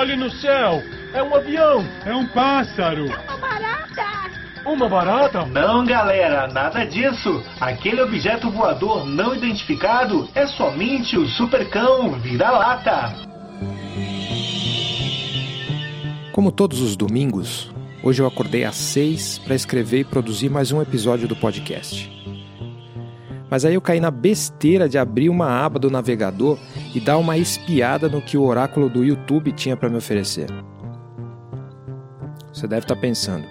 Olhe no céu! É um avião! É um pássaro! Uma barata! Uma barata? Não, galera, nada disso. Aquele objeto voador não identificado é somente o supercão vira-lata. Como todos os domingos, hoje eu acordei às seis para escrever e produzir mais um episódio do podcast. Mas aí eu caí na besteira de abrir uma aba do navegador e dar uma espiada no que o oráculo do YouTube tinha para me oferecer. Você deve estar pensando,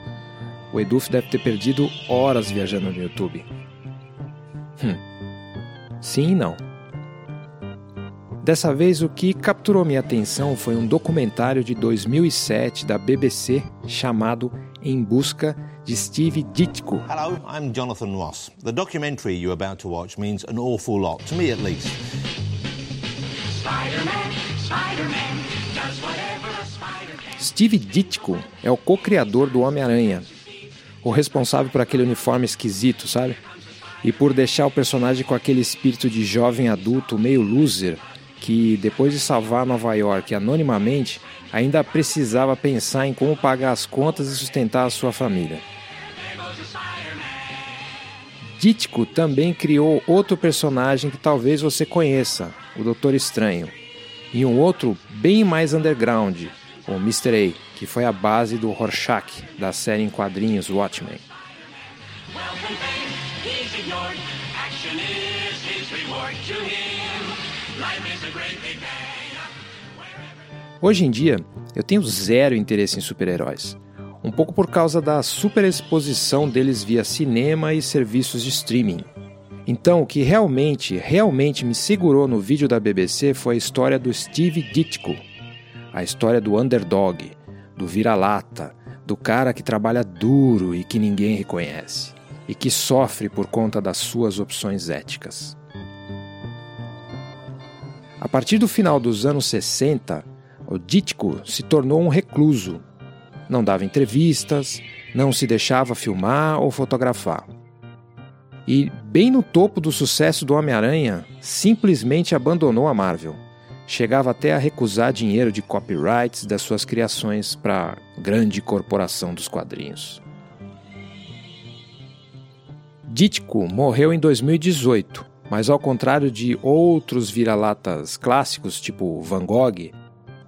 o Eduf deve ter perdido horas viajando no YouTube. Hum. Sim e não. Dessa vez, o que capturou minha atenção foi um documentário de 2007 da BBC chamado Em Busca de Steve Ditko. Hello, I'm Jonathan Ross. The documentary you're about to watch means an awful lot, to me at least. Steve Ditko é o co-criador do Homem-Aranha, o responsável por aquele uniforme esquisito, sabe? E por deixar o personagem com aquele espírito de jovem adulto meio loser, que depois de salvar Nova York anonimamente, ainda precisava pensar em como pagar as contas e sustentar a sua família. Ditko também criou outro personagem que talvez você conheça, o Doutor Estranho, e um outro bem mais underground, o Mr. A, que foi a base do Rorschach da série em quadrinhos Watchmen. Hoje em dia, eu tenho zero interesse em super-heróis. Um pouco por causa da superexposição deles via cinema e serviços de streaming. Então, o que realmente, realmente me segurou no vídeo da BBC foi a história do Steve Ditko, a história do underdog, do vira-lata, do cara que trabalha duro e que ninguém reconhece, e que sofre por conta das suas opções éticas. A partir do final dos anos 60, o Ditko se tornou um recluso. Não dava entrevistas, não se deixava filmar ou fotografar. E, bem no topo do sucesso do Homem-Aranha, simplesmente abandonou a Marvel. Chegava até a recusar dinheiro de copyrights das suas criações para a grande corporação dos quadrinhos. Ditko morreu em 2018, mas ao contrário de outros vira-latas clássicos, tipo Van Gogh,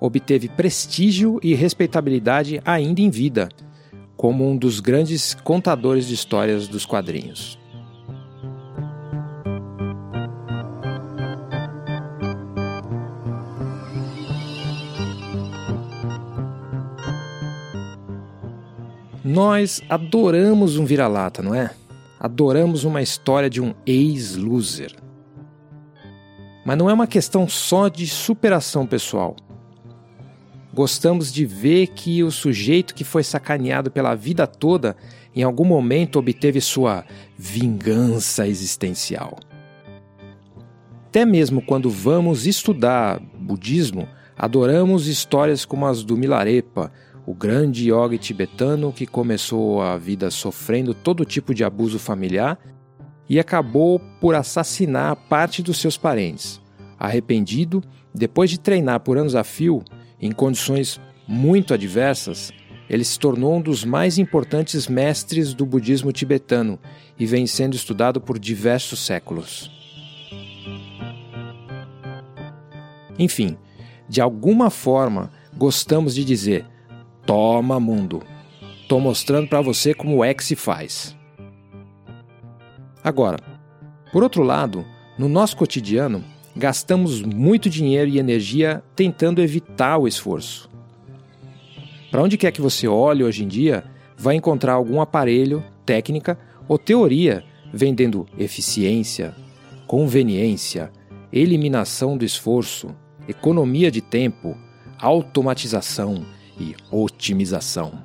obteve prestígio e respeitabilidade ainda em vida, como um dos grandes contadores de histórias dos quadrinhos. Nós adoramos um vira-lata, não é? Adoramos uma história de um ex-loser. Mas não é uma questão só de superação pessoal. Gostamos de ver que o sujeito que foi sacaneado pela vida toda em algum momento obteve sua vingança existencial. Até mesmo quando vamos estudar budismo, adoramos histórias como as do Milarepa, o grande yogi tibetano que começou a vida sofrendo todo tipo de abuso familiar e acabou por assassinar parte dos seus parentes. Arrependido, depois de treinar por anos a fio, em condições muito adversas, ele se tornou um dos mais importantes mestres do budismo tibetano e vem sendo estudado por diversos séculos. Enfim, de alguma forma, gostamos de dizer: Toma, mundo. Tô mostrando para você como é que se faz. Agora, por outro lado, no nosso cotidiano, gastamos muito dinheiro e energia tentando evitar o esforço. Para onde quer que você olhe hoje em dia, vai encontrar algum aparelho, técnica ou teoria vendendo eficiência, conveniência, eliminação do esforço, economia de tempo, automatização e otimização.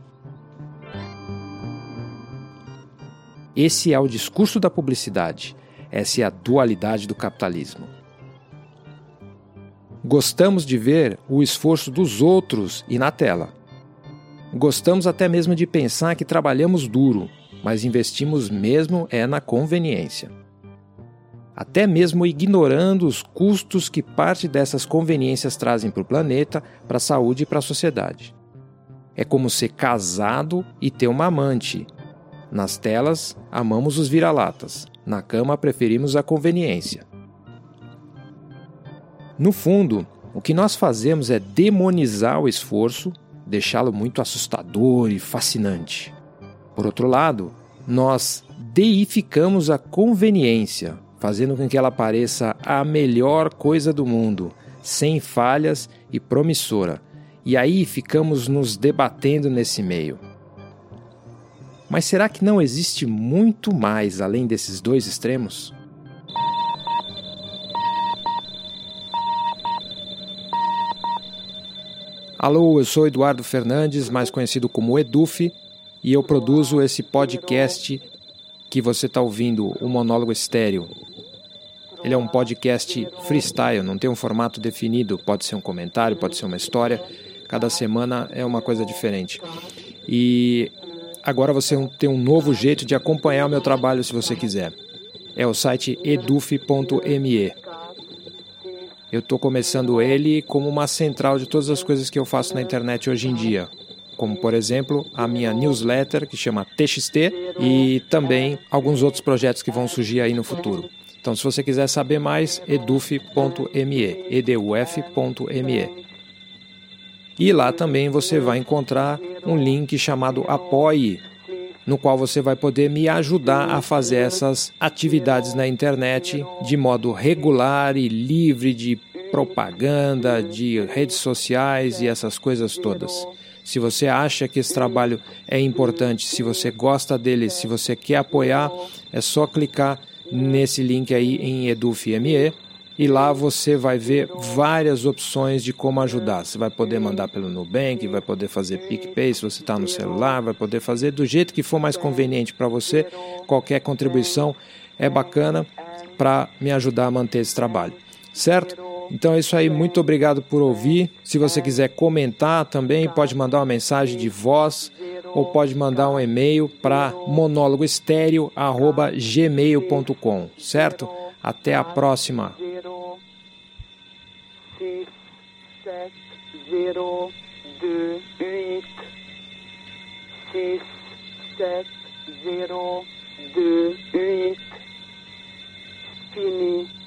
Esse é o discurso da publicidade, essa é a dualidade do capitalismo. Gostamos de ver o esforço dos outros e na tela. Gostamos até mesmo de pensar que trabalhamos duro, mas investimos mesmo é na conveniência. até mesmo ignorando os custos que parte dessas conveniências trazem para o planeta, para a saúde e para a sociedade. É como ser casado e ter uma amante. Nas telas, amamos os vira-latas, na cama, preferimos a conveniência. No fundo, o que nós fazemos é demonizar o esforço, deixá-lo muito assustador e fascinante. Por outro lado, nós deificamos a conveniência, fazendo com que ela pareça a melhor coisa do mundo, sem falhas e promissora. E aí ficamos nos debatendo nesse meio. Mas será que não existe muito mais além desses dois extremos? Alô, eu sou Eduardo Fernandes, mais conhecido como Eduf, e eu produzo esse podcast que você está ouvindo, o Monólogo Estéreo. Ele é um podcast freestyle, não tem um formato definido, pode ser um comentário, pode ser uma história, cada semana é uma coisa diferente. E agora você tem um novo jeito de acompanhar o meu trabalho se você quiser. É o site eduf.me. Eu estou começando ele como uma central de todas as coisas que eu faço na internet hoje em dia. Como, por exemplo, a minha newsletter que chama TXT e também alguns outros projetos que vão surgir aí no futuro. Então, se você quiser saber mais, eduf.me, eduf.me. E lá também você vai encontrar um link chamado Apoie, no qual você vai poder me ajudar a fazer essas atividades na internet de modo regular e livre de propaganda, de redes sociais e essas coisas todas. Se você acha que esse trabalho é importante, se você gosta dele, se você quer apoiar, é só clicar nesse link aí em EduFME e lá você vai ver várias opções de como ajudar. Você vai poder mandar pelo Nubank, vai poder fazer PicPay se você está no celular, vai poder fazer do jeito que for mais conveniente para você. Qualquer contribuição é bacana para me ajudar a manter esse trabalho, certo? Então é isso aí, muito obrigado por ouvir. Se você quiser comentar também, pode mandar uma mensagem de voz ou pode mandar um e-mail para monólogoestéreo@gmail.com, certo? Até a próxima. 6, 7, 0, 2, 8, 6, 7, 0, 2, 8. Fini.